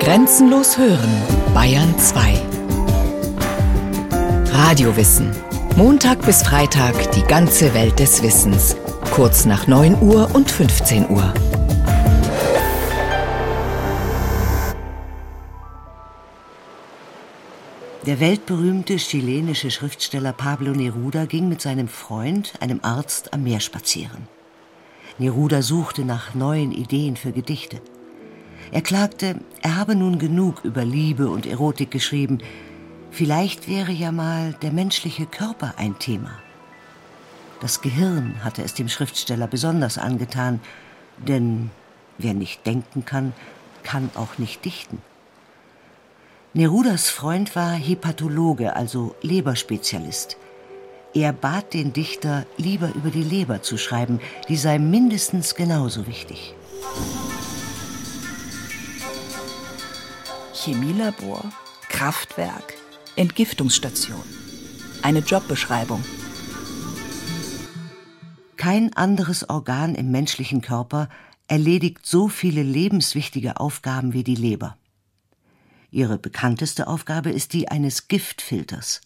Grenzenlos hören, Bayern 2. Radiowissen. Montag bis Freitag die ganze Welt des Wissens. Kurz nach 9 Uhr und 15 Uhr. Der weltberühmte chilenische Schriftsteller Pablo Neruda ging mit seinem Freund, einem Arzt, am Meer spazieren. Neruda suchte nach neuen Ideen für Gedichte. Er klagte, er habe nun genug über Liebe und Erotik geschrieben. Vielleicht wäre ja mal der menschliche Körper ein Thema. Das Gehirn hatte es dem Schriftsteller besonders angetan, denn wer nicht denken kann, kann auch nicht dichten. Nerudas Freund war Hepatologe, also Leberspezialist. Er bat den Dichter, lieber über die Leber zu schreiben, die sei mindestens genauso wichtig. Chemielabor, Kraftwerk, Entgiftungsstation. Eine Jobbeschreibung. Kein anderes Organ im menschlichen Körper erledigt so viele lebenswichtige Aufgaben wie die Leber. Ihre bekannteste Aufgabe ist die eines Giftfilters.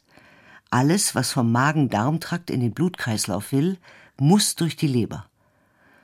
Alles, was vom Magen-Darm-Trakt in den Blutkreislauf will, muss durch die Leber.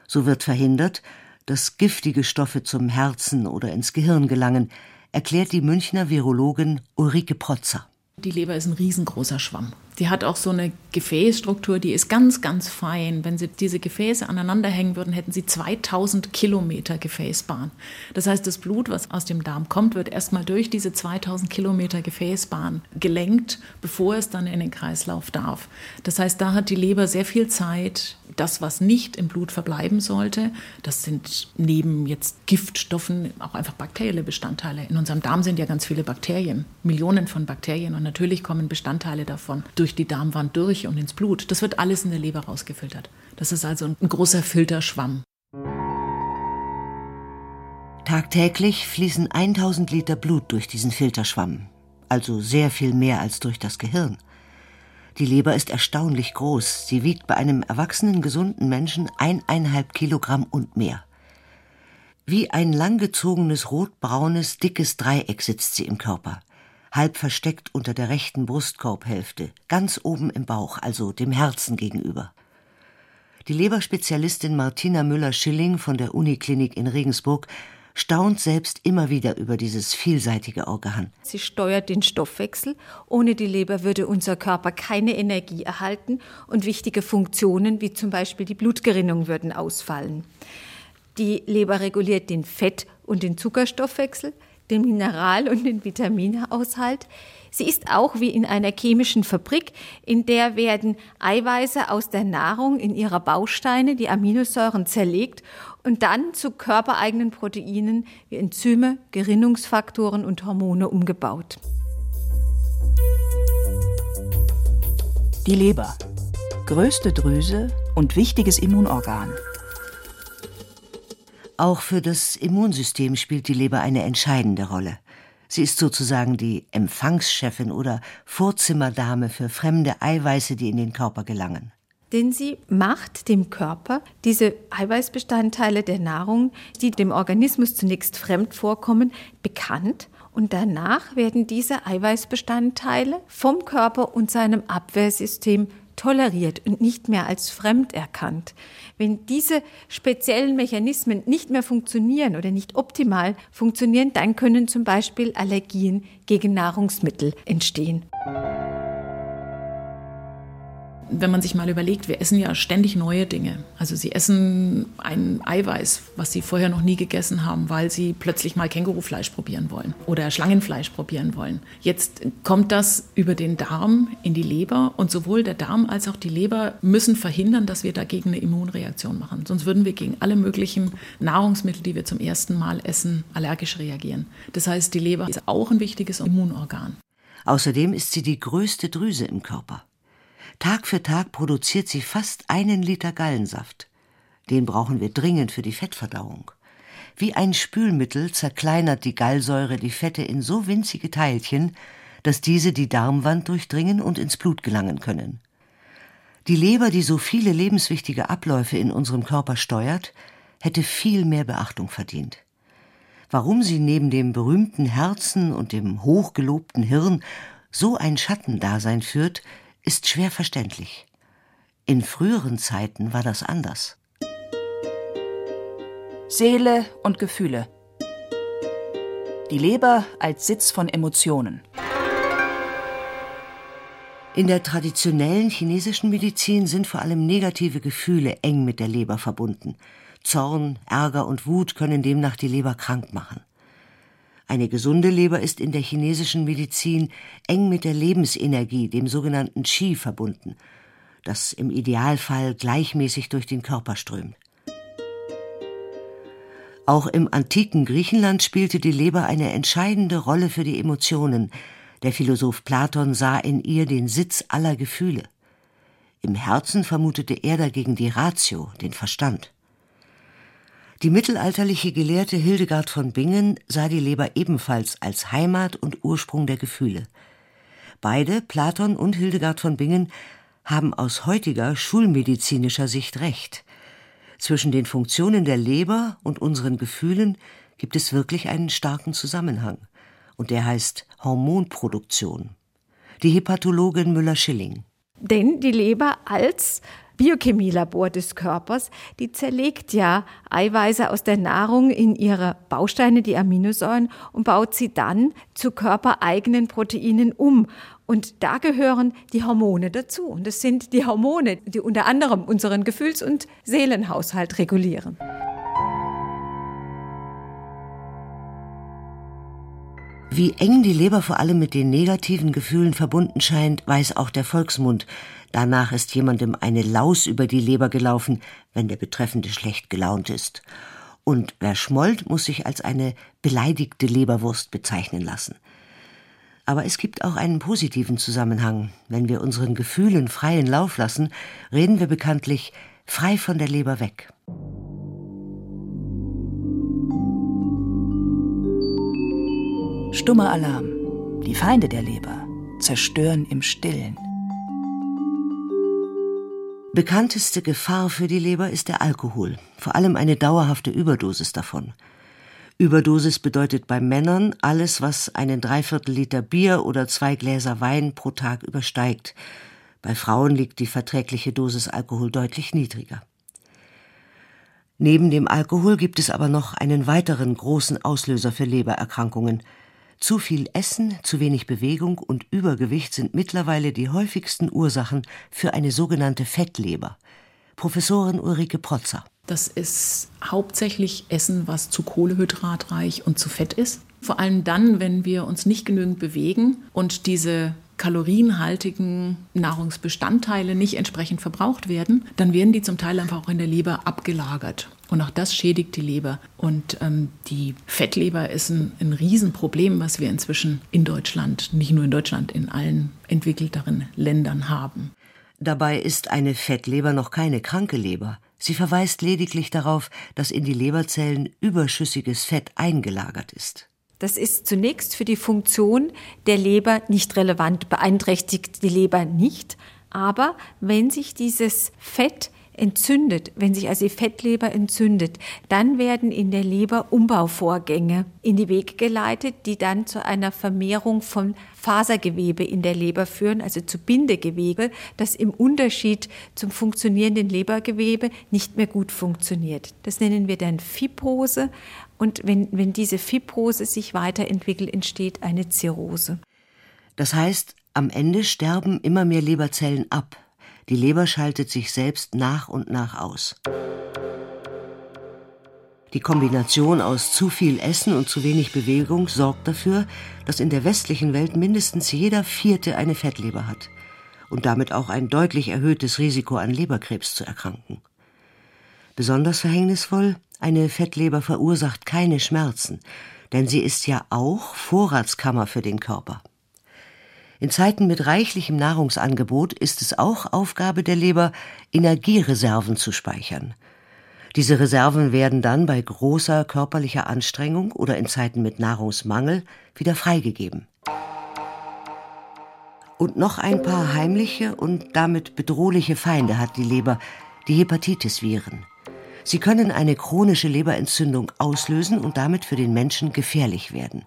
So wird verhindert, dass giftige Stoffe zum Herzen oder ins Gehirn gelangen, erklärt die Münchner Virologin Ulrike Protzer. Die Leber ist ein riesengroßer Schwamm. Die hat auch so eine Gefäßstruktur, die ist ganz, ganz fein. Wenn Sie diese Gefäße aneinander hängen würden, hätten Sie 2000 Kilometer Gefäßbahn. Das heißt, das Blut, was aus dem Darm kommt, wird erstmal durch diese 2000 Kilometer Gefäßbahn gelenkt, bevor es dann in den Kreislauf darf. Das heißt, da hat die Leber sehr viel Zeit, das, was nicht im Blut verbleiben sollte, das sind neben jetzt Giftstoffen auch einfach bakterielle Bestandteile. In unserem Darm sind ja ganz viele Bakterien, Millionen von Bakterien und natürlich kommen Bestandteile davon durch die Darmwand durch und ins Blut. Das wird alles in der Leber rausgefiltert. Das ist also ein großer Filterschwamm. Tagtäglich fließen 1000 Liter Blut durch diesen Filterschwamm, also sehr viel mehr als durch das Gehirn. Die Leber ist erstaunlich groß. Sie wiegt bei einem erwachsenen, gesunden Menschen eineinhalb Kilogramm und mehr. Wie ein langgezogenes, rotbraunes, dickes Dreieck sitzt sie im Körper. Halb versteckt unter der rechten Brustkorbhälfte, ganz oben im Bauch, also dem Herzen gegenüber. Die Leberspezialistin Martina Müller-Schilling von der Uniklinik in Regensburg staunt selbst immer wieder über dieses vielseitige Organ. Sie steuert den Stoffwechsel. Ohne die Leber würde unser Körper keine Energie erhalten und wichtige Funktionen wie zum Beispiel die Blutgerinnung würden ausfallen. Die Leber reguliert den Fett- und den Zuckerstoffwechsel, den Mineral- und den Vitaminhaushalt. Sie ist auch wie in einer chemischen Fabrik, in der werden Eiweiße aus der Nahrung in ihrer Bausteine, die Aminosäuren, zerlegt und dann zu körpereigenen Proteinen wie Enzyme, Gerinnungsfaktoren und Hormone umgebaut. Die Leber. Größte Drüse und wichtiges Immunorgan. Auch für das Immunsystem spielt die Leber eine entscheidende Rolle. Sie ist sozusagen die Empfangschefin oder Vorzimmerdame für fremde Eiweiße, die in den Körper gelangen. Denn sie macht dem Körper diese Eiweißbestandteile der Nahrung, die dem Organismus zunächst fremd vorkommen, bekannt. Und danach werden diese Eiweißbestandteile vom Körper und seinem Abwehrsystem toleriert und nicht mehr als fremd erkannt. Wenn diese speziellen Mechanismen nicht mehr funktionieren oder nicht optimal funktionieren, dann können zum Beispiel Allergien gegen Nahrungsmittel entstehen wenn man sich mal überlegt, wir essen ja ständig neue Dinge. Also sie essen ein Eiweiß, was sie vorher noch nie gegessen haben, weil sie plötzlich mal Kängurufleisch probieren wollen oder Schlangenfleisch probieren wollen. Jetzt kommt das über den Darm in die Leber und sowohl der Darm als auch die Leber müssen verhindern, dass wir dagegen eine Immunreaktion machen. Sonst würden wir gegen alle möglichen Nahrungsmittel, die wir zum ersten Mal essen, allergisch reagieren. Das heißt, die Leber ist auch ein wichtiges Immunorgan. Außerdem ist sie die größte Drüse im Körper. Tag für Tag produziert sie fast einen Liter Gallensaft. Den brauchen wir dringend für die Fettverdauung. Wie ein Spülmittel zerkleinert die Gallsäure die Fette in so winzige Teilchen, dass diese die Darmwand durchdringen und ins Blut gelangen können. Die Leber, die so viele lebenswichtige Abläufe in unserem Körper steuert, hätte viel mehr Beachtung verdient. Warum sie neben dem berühmten Herzen und dem hochgelobten Hirn so ein Schattendasein führt, ist schwer verständlich. In früheren Zeiten war das anders. Seele und Gefühle. Die Leber als Sitz von Emotionen. In der traditionellen chinesischen Medizin sind vor allem negative Gefühle eng mit der Leber verbunden. Zorn, Ärger und Wut können demnach die Leber krank machen. Eine gesunde Leber ist in der chinesischen Medizin eng mit der Lebensenergie, dem sogenannten Qi, verbunden, das im Idealfall gleichmäßig durch den Körper strömt. Auch im antiken Griechenland spielte die Leber eine entscheidende Rolle für die Emotionen. Der Philosoph Platon sah in ihr den Sitz aller Gefühle. Im Herzen vermutete er dagegen die Ratio, den Verstand. Die mittelalterliche Gelehrte Hildegard von Bingen sah die Leber ebenfalls als Heimat und Ursprung der Gefühle. Beide, Platon und Hildegard von Bingen, haben aus heutiger schulmedizinischer Sicht recht. Zwischen den Funktionen der Leber und unseren Gefühlen gibt es wirklich einen starken Zusammenhang. Und der heißt Hormonproduktion. Die Hepatologin Müller-Schilling. Denn die Leber als Biochemielabor des Körpers, die zerlegt ja Eiweiße aus der Nahrung in ihre Bausteine, die Aminosäuren, und baut sie dann zu körpereigenen Proteinen um. Und da gehören die Hormone dazu. Und das sind die Hormone, die unter anderem unseren Gefühls- und Seelenhaushalt regulieren. Wie eng die Leber vor allem mit den negativen Gefühlen verbunden scheint, weiß auch der Volksmund. Danach ist jemandem eine Laus über die Leber gelaufen, wenn der Betreffende schlecht gelaunt ist. Und wer schmollt, muss sich als eine beleidigte Leberwurst bezeichnen lassen. Aber es gibt auch einen positiven Zusammenhang. Wenn wir unseren Gefühlen freien Lauf lassen, reden wir bekanntlich frei von der Leber weg. Stummer Alarm. Die Feinde der Leber zerstören im Stillen. Bekannteste Gefahr für die Leber ist der Alkohol, vor allem eine dauerhafte Überdosis davon. Überdosis bedeutet bei Männern alles, was einen Dreiviertel Liter Bier oder zwei Gläser Wein pro Tag übersteigt. Bei Frauen liegt die verträgliche Dosis Alkohol deutlich niedriger. Neben dem Alkohol gibt es aber noch einen weiteren großen Auslöser für Lebererkrankungen – zu viel Essen, zu wenig Bewegung und Übergewicht sind mittlerweile die häufigsten Ursachen für eine sogenannte Fettleber. Professorin Ulrike Protzer. Das ist hauptsächlich Essen, was zu kohlehydratreich und zu fett ist. Vor allem dann, wenn wir uns nicht genügend bewegen und diese kalorienhaltigen Nahrungsbestandteile nicht entsprechend verbraucht werden, dann werden die zum Teil einfach auch in der Leber abgelagert. Und auch das schädigt die Leber. Und ähm, die Fettleber ist ein, ein Riesenproblem, was wir inzwischen in Deutschland, nicht nur in Deutschland, in allen entwickelteren Ländern haben. Dabei ist eine Fettleber noch keine kranke Leber. Sie verweist lediglich darauf, dass in die Leberzellen überschüssiges Fett eingelagert ist. Das ist zunächst für die Funktion der Leber nicht relevant, beeinträchtigt die Leber nicht. Aber wenn sich dieses Fett entzündet, wenn sich also die Fettleber entzündet, dann werden in der Leber Umbauvorgänge in die Wege geleitet, die dann zu einer Vermehrung von Fasergewebe in der Leber führen, also zu Bindegewebe, das im Unterschied zum funktionierenden Lebergewebe nicht mehr gut funktioniert. Das nennen wir dann Fibrose und wenn, wenn diese Fibrose sich weiterentwickelt, entsteht eine Zirrhose. Das heißt, am Ende sterben immer mehr Leberzellen ab, die Leber schaltet sich selbst nach und nach aus. Die Kombination aus zu viel Essen und zu wenig Bewegung sorgt dafür, dass in der westlichen Welt mindestens jeder Vierte eine Fettleber hat und damit auch ein deutlich erhöhtes Risiko an Leberkrebs zu erkranken. Besonders verhängnisvoll, eine Fettleber verursacht keine Schmerzen, denn sie ist ja auch Vorratskammer für den Körper. In Zeiten mit reichlichem Nahrungsangebot ist es auch Aufgabe der Leber, Energiereserven zu speichern. Diese Reserven werden dann bei großer körperlicher Anstrengung oder in Zeiten mit Nahrungsmangel wieder freigegeben. Und noch ein paar heimliche und damit bedrohliche Feinde hat die Leber, die Hepatitis-Viren. Sie können eine chronische Leberentzündung auslösen und damit für den Menschen gefährlich werden.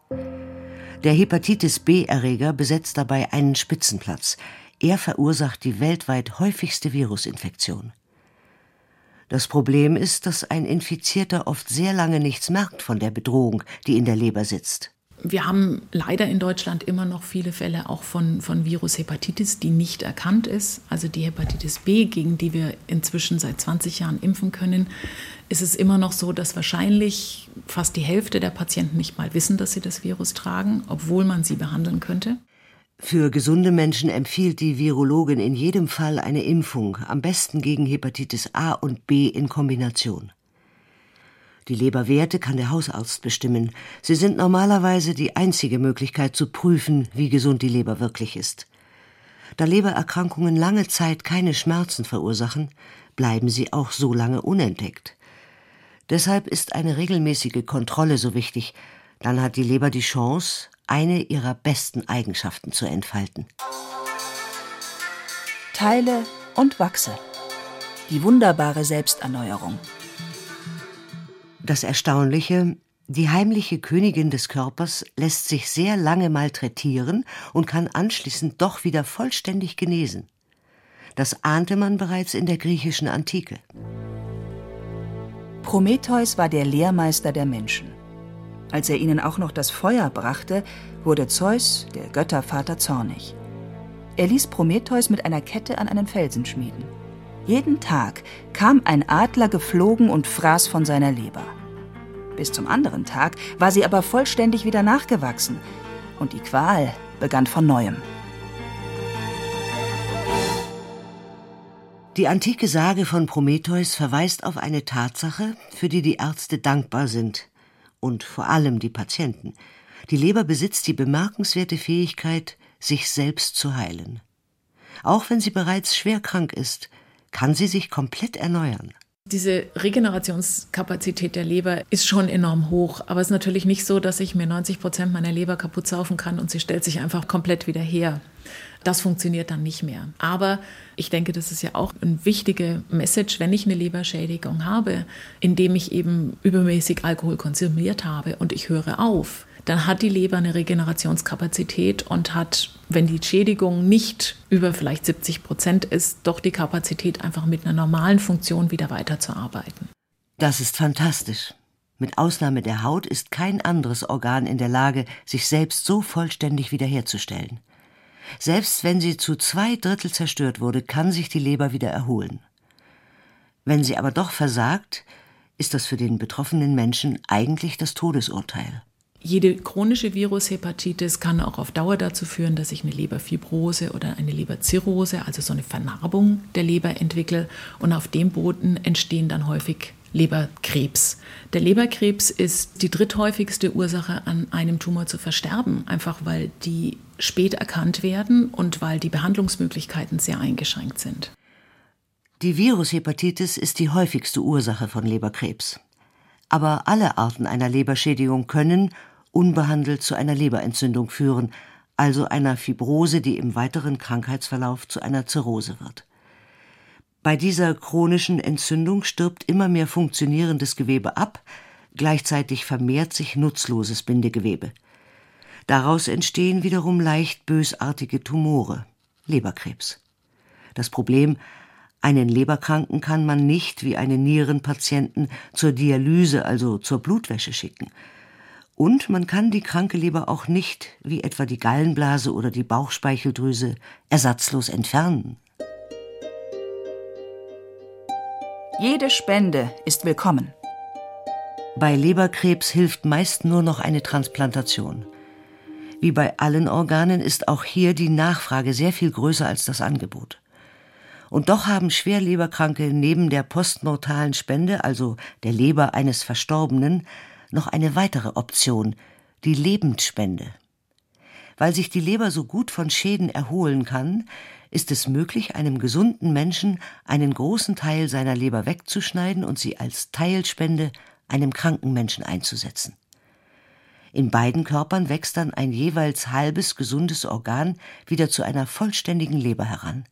Der Hepatitis B-Erreger besetzt dabei einen Spitzenplatz. Er verursacht die weltweit häufigste Virusinfektion. Das Problem ist, dass ein Infizierter oft sehr lange nichts merkt von der Bedrohung, die in der Leber sitzt. Wir haben leider in Deutschland immer noch viele Fälle auch von, von Virushepatitis, die nicht erkannt ist. Also die Hepatitis B, gegen die wir inzwischen seit 20 Jahren impfen können, ist es immer noch so, dass wahrscheinlich fast die Hälfte der Patienten nicht mal wissen, dass sie das Virus tragen, obwohl man sie behandeln könnte. Für gesunde Menschen empfiehlt die Virologin in jedem Fall eine Impfung, am besten gegen Hepatitis A und B in Kombination. Die Leberwerte kann der Hausarzt bestimmen. Sie sind normalerweise die einzige Möglichkeit zu prüfen, wie gesund die Leber wirklich ist. Da Lebererkrankungen lange Zeit keine Schmerzen verursachen, bleiben sie auch so lange unentdeckt. Deshalb ist eine regelmäßige Kontrolle so wichtig, dann hat die Leber die Chance, eine ihrer besten Eigenschaften zu entfalten. Teile und wachse. Die wunderbare Selbsterneuerung. Das Erstaunliche, die heimliche Königin des Körpers lässt sich sehr lange malträtieren und kann anschließend doch wieder vollständig genesen. Das ahnte man bereits in der griechischen Antike. Prometheus war der Lehrmeister der Menschen. Als er ihnen auch noch das Feuer brachte, wurde Zeus, der Göttervater, zornig. Er ließ Prometheus mit einer Kette an einen Felsen schmieden. Jeden Tag kam ein Adler geflogen und fraß von seiner Leber. Bis zum anderen Tag war sie aber vollständig wieder nachgewachsen und die Qual begann von neuem. Die antike Sage von Prometheus verweist auf eine Tatsache, für die die Ärzte dankbar sind und vor allem die Patienten. Die Leber besitzt die bemerkenswerte Fähigkeit, sich selbst zu heilen. Auch wenn sie bereits schwer krank ist, kann sie sich komplett erneuern. Diese Regenerationskapazität der Leber ist schon enorm hoch, aber es ist natürlich nicht so, dass ich mir 90 Prozent meiner Leber kaputt saufen kann und sie stellt sich einfach komplett wieder her. Das funktioniert dann nicht mehr. Aber ich denke, das ist ja auch eine wichtige Message, wenn ich eine Leberschädigung habe, indem ich eben übermäßig Alkohol konsumiert habe und ich höre auf, dann hat die Leber eine Regenerationskapazität und hat, wenn die Schädigung nicht über vielleicht 70 Prozent ist, doch die Kapazität, einfach mit einer normalen Funktion wieder weiterzuarbeiten. Das ist fantastisch. Mit Ausnahme der Haut ist kein anderes Organ in der Lage, sich selbst so vollständig wiederherzustellen. Selbst wenn sie zu zwei Drittel zerstört wurde, kann sich die Leber wieder erholen. Wenn sie aber doch versagt, ist das für den betroffenen Menschen eigentlich das Todesurteil. Jede chronische Virushepatitis kann auch auf Dauer dazu führen, dass ich eine Leberfibrose oder eine Leberzirrhose, also so eine Vernarbung der Leber entwickle. Und auf dem Boden entstehen dann häufig Leberkrebs. Der Leberkrebs ist die dritthäufigste Ursache, an einem Tumor zu versterben, einfach weil die spät erkannt werden und weil die Behandlungsmöglichkeiten sehr eingeschränkt sind. Die Virushepatitis ist die häufigste Ursache von Leberkrebs. Aber alle Arten einer Leberschädigung können unbehandelt zu einer Leberentzündung führen, also einer Fibrose, die im weiteren Krankheitsverlauf zu einer Zirrhose wird. Bei dieser chronischen Entzündung stirbt immer mehr funktionierendes Gewebe ab, gleichzeitig vermehrt sich nutzloses Bindegewebe. Daraus entstehen wiederum leicht bösartige Tumore, Leberkrebs. Das Problem, einen Leberkranken kann man nicht wie einen Nierenpatienten zur Dialyse, also zur Blutwäsche schicken. Und man kann die kranke Leber auch nicht, wie etwa die Gallenblase oder die Bauchspeicheldrüse, ersatzlos entfernen. Jede Spende ist willkommen. Bei Leberkrebs hilft meist nur noch eine Transplantation. Wie bei allen Organen ist auch hier die Nachfrage sehr viel größer als das Angebot. Und doch haben Schwerleberkranke neben der postmortalen Spende, also der Leber eines Verstorbenen, noch eine weitere Option, die Lebensspende. Weil sich die Leber so gut von Schäden erholen kann, ist es möglich, einem gesunden Menschen einen großen Teil seiner Leber wegzuschneiden und sie als Teilspende einem kranken Menschen einzusetzen. In beiden Körpern wächst dann ein jeweils halbes gesundes Organ wieder zu einer vollständigen Leber heran.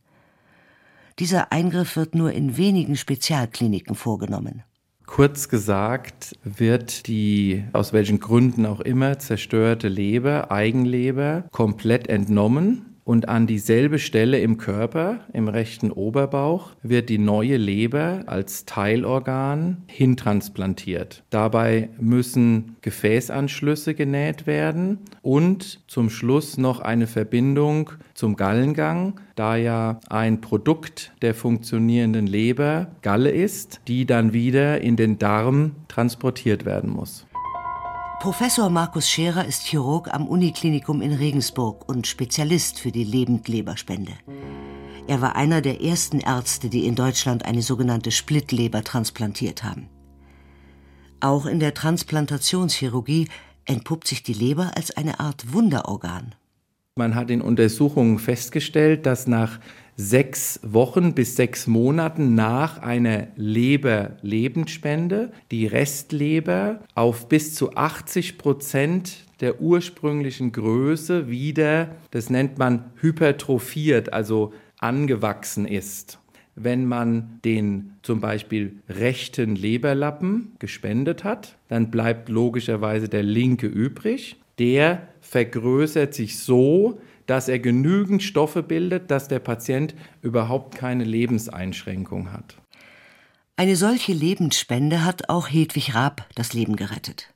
Dieser Eingriff wird nur in wenigen Spezialkliniken vorgenommen. Kurz gesagt wird die aus welchen Gründen auch immer zerstörte Leber, Eigenleber, komplett entnommen und an dieselbe Stelle im Körper, im rechten Oberbauch, wird die neue Leber als Teilorgan hintransplantiert. Dabei müssen Gefäßanschlüsse genäht werden und zum Schluss noch eine Verbindung zum Gallengang, da ja ein Produkt der funktionierenden Leber Galle ist, die dann wieder in den Darm transportiert werden muss. Professor Markus Scherer ist Chirurg am Uniklinikum in Regensburg und Spezialist für die Lebendleberspende. Er war einer der ersten Ärzte, die in Deutschland eine sogenannte Splittleber transplantiert haben. Auch in der Transplantationschirurgie entpuppt sich die Leber als eine Art Wunderorgan. Man hat in Untersuchungen festgestellt, dass nach sechs Wochen bis sechs Monaten nach einer Leber-Lebensspende die Restleber auf bis zu 80 Prozent der ursprünglichen Größe wieder, das nennt man hypertrophiert, also angewachsen ist. Wenn man den zum Beispiel rechten Leberlappen gespendet hat, dann bleibt logischerweise der linke übrig. Der vergrößert sich so, dass er genügend Stoffe bildet, dass der Patient überhaupt keine Lebenseinschränkung hat. Eine solche Lebensspende hat auch Hedwig Raab das Leben gerettet.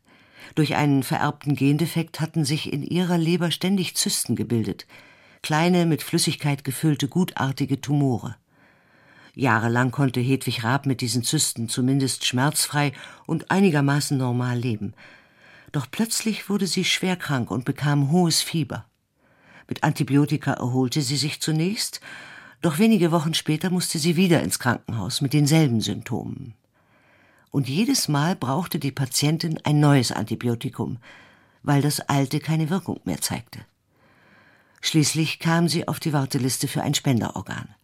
Durch einen vererbten Gendefekt hatten sich in ihrer Leber ständig Zysten gebildet, kleine mit Flüssigkeit gefüllte gutartige Tumore. Jahrelang konnte Hedwig Raab mit diesen Zysten zumindest schmerzfrei und einigermaßen normal leben. Doch plötzlich wurde sie schwer krank und bekam hohes Fieber. Mit Antibiotika erholte sie sich zunächst, doch wenige Wochen später musste sie wieder ins Krankenhaus mit denselben Symptomen. Und jedes Mal brauchte die Patientin ein neues Antibiotikum, weil das alte keine Wirkung mehr zeigte. Schließlich kam sie auf die Warteliste für ein Spenderorgan.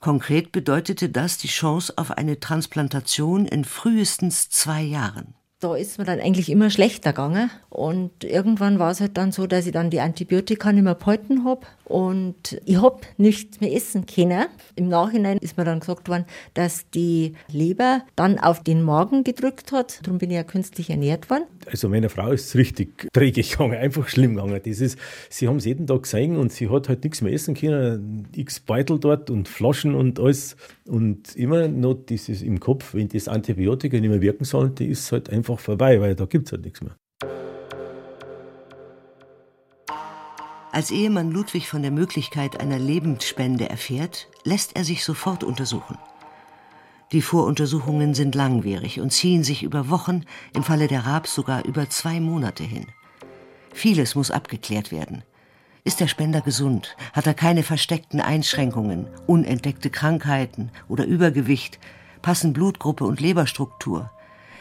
Konkret bedeutete das die Chance auf eine Transplantation in frühestens zwei Jahren da ist mir dann eigentlich immer schlechter gegangen. Und irgendwann war es halt dann so, dass ich dann die Antibiotika nicht mehr behalten habe und ich habe nichts mehr essen können. Im Nachhinein ist mir dann gesagt worden, dass die Leber dann auf den Magen gedrückt hat. Darum bin ich ja künstlich ernährt worden. Also meiner Frau ist es richtig träge gegangen, einfach schlimm gegangen. Das ist, sie haben es jeden Tag gesehen und sie hat halt nichts mehr essen können. X Beutel dort und Flaschen und alles. Und immer noch dieses im Kopf, wenn das Antibiotika nicht mehr wirken sollte, ist es halt einfach vorbei, weil da gibt es halt nichts mehr. Als Ehemann Ludwig von der Möglichkeit einer Lebensspende erfährt, lässt er sich sofort untersuchen. Die Voruntersuchungen sind langwierig und ziehen sich über Wochen, im Falle der Raab sogar über zwei Monate hin. Vieles muss abgeklärt werden. Ist der Spender gesund? Hat er keine versteckten Einschränkungen, unentdeckte Krankheiten oder Übergewicht? Passen Blutgruppe und Leberstruktur?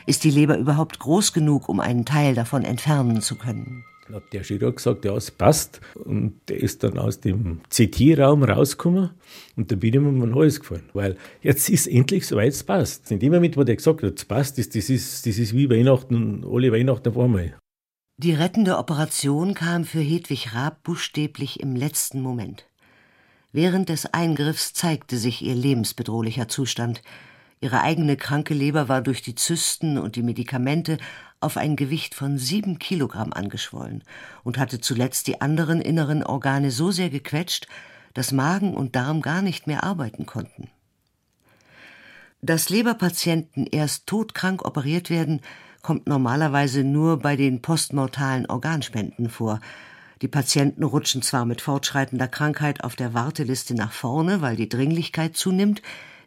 Ist die Leber überhaupt groß genug, um einen Teil davon entfernen zu können? hat der Chirurg gesagt, ja, es passt. Und der ist dann aus dem CT-Raum rausgekommen und da bin ich mir mein Hals gefallen. Weil jetzt ist endlich soweit, es passt. In dem Moment, wo der gesagt hat, es passt, das, das, ist, das ist wie Weihnachten, alle Weihnachten auf einmal. Die rettende Operation kam für Hedwig Raab buchstäblich im letzten Moment. Während des Eingriffs zeigte sich ihr lebensbedrohlicher Zustand. Ihre eigene kranke Leber war durch die Zysten und die Medikamente auf ein Gewicht von sieben Kilogramm angeschwollen und hatte zuletzt die anderen inneren Organe so sehr gequetscht, dass Magen und Darm gar nicht mehr arbeiten konnten. Dass Leberpatienten erst todkrank operiert werden, kommt normalerweise nur bei den postmortalen Organspenden vor. Die Patienten rutschen zwar mit fortschreitender Krankheit auf der Warteliste nach vorne, weil die Dringlichkeit zunimmt,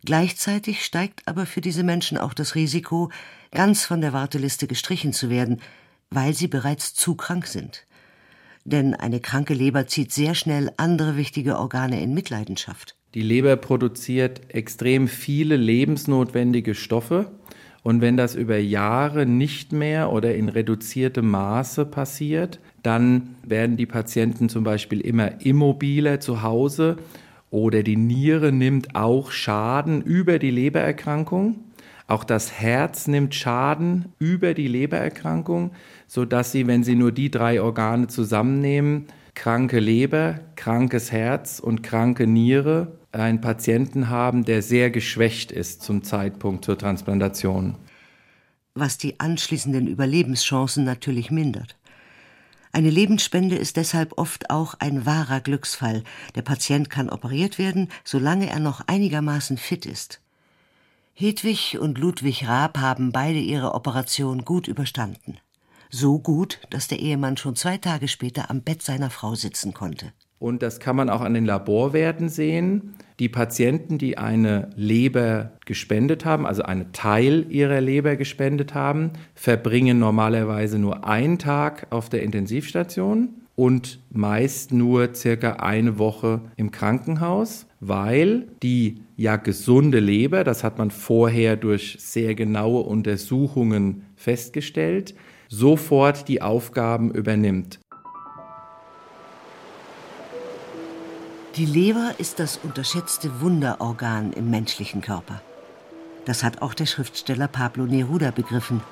gleichzeitig steigt aber für diese Menschen auch das Risiko, ganz von der Warteliste gestrichen zu werden, weil sie bereits zu krank sind. Denn eine kranke Leber zieht sehr schnell andere wichtige Organe in Mitleidenschaft. Die Leber produziert extrem viele lebensnotwendige Stoffe. Und wenn das über Jahre nicht mehr oder in reduziertem Maße passiert, dann werden die Patienten zum Beispiel immer immobiler zu Hause oder die Niere nimmt auch Schaden über die Lebererkrankung. Auch das Herz nimmt Schaden über die Lebererkrankung, sodass sie, wenn sie nur die drei Organe zusammennehmen, kranke Leber, krankes Herz und kranke Niere, einen Patienten haben, der sehr geschwächt ist zum Zeitpunkt zur Transplantation. was die anschließenden Überlebenschancen natürlich mindert. Eine Lebensspende ist deshalb oft auch ein wahrer Glücksfall. Der Patient kann operiert werden, solange er noch einigermaßen fit ist. Hedwig und Ludwig Raab haben beide ihre Operation gut überstanden. So gut, dass der Ehemann schon zwei Tage später am Bett seiner Frau sitzen konnte. Und das kann man auch an den Laborwerten sehen. Die Patienten, die eine Leber gespendet haben, also einen Teil ihrer Leber gespendet haben, verbringen normalerweise nur einen Tag auf der Intensivstation und meist nur circa eine Woche im Krankenhaus, weil die ja gesunde Leber, das hat man vorher durch sehr genaue Untersuchungen festgestellt, sofort die Aufgaben übernimmt. Die Leber ist das unterschätzte Wunderorgan im menschlichen Körper. Das hat auch der Schriftsteller Pablo Neruda begriffen,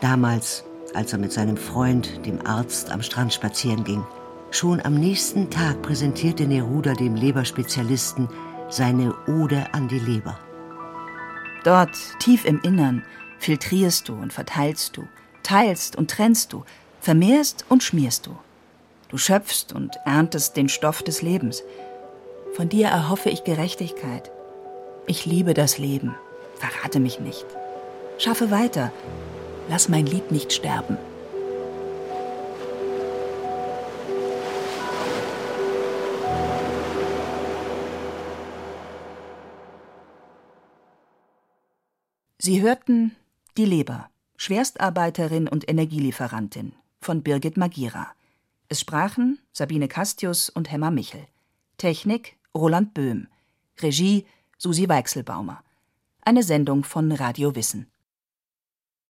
damals, als er mit seinem Freund, dem Arzt, am Strand spazieren ging. Schon am nächsten Tag präsentierte Neruda dem Leberspezialisten seine Ode an die Leber. Dort, tief im Innern, filtrierst du und verteilst du, teilst und trennst du, vermehrst und schmierst du. Du schöpfst und erntest den Stoff des Lebens. Von dir erhoffe ich Gerechtigkeit. Ich liebe das Leben. Verrate mich nicht. Schaffe weiter. Lass mein Lied nicht sterben. Sie hörten Die Leber, Schwerstarbeiterin und Energielieferantin von Birgit Magira. Es sprachen Sabine Castius und Hemmer Michel. Technik Roland Böhm. Regie Susi Weichselbaumer. Eine Sendung von Radio Wissen.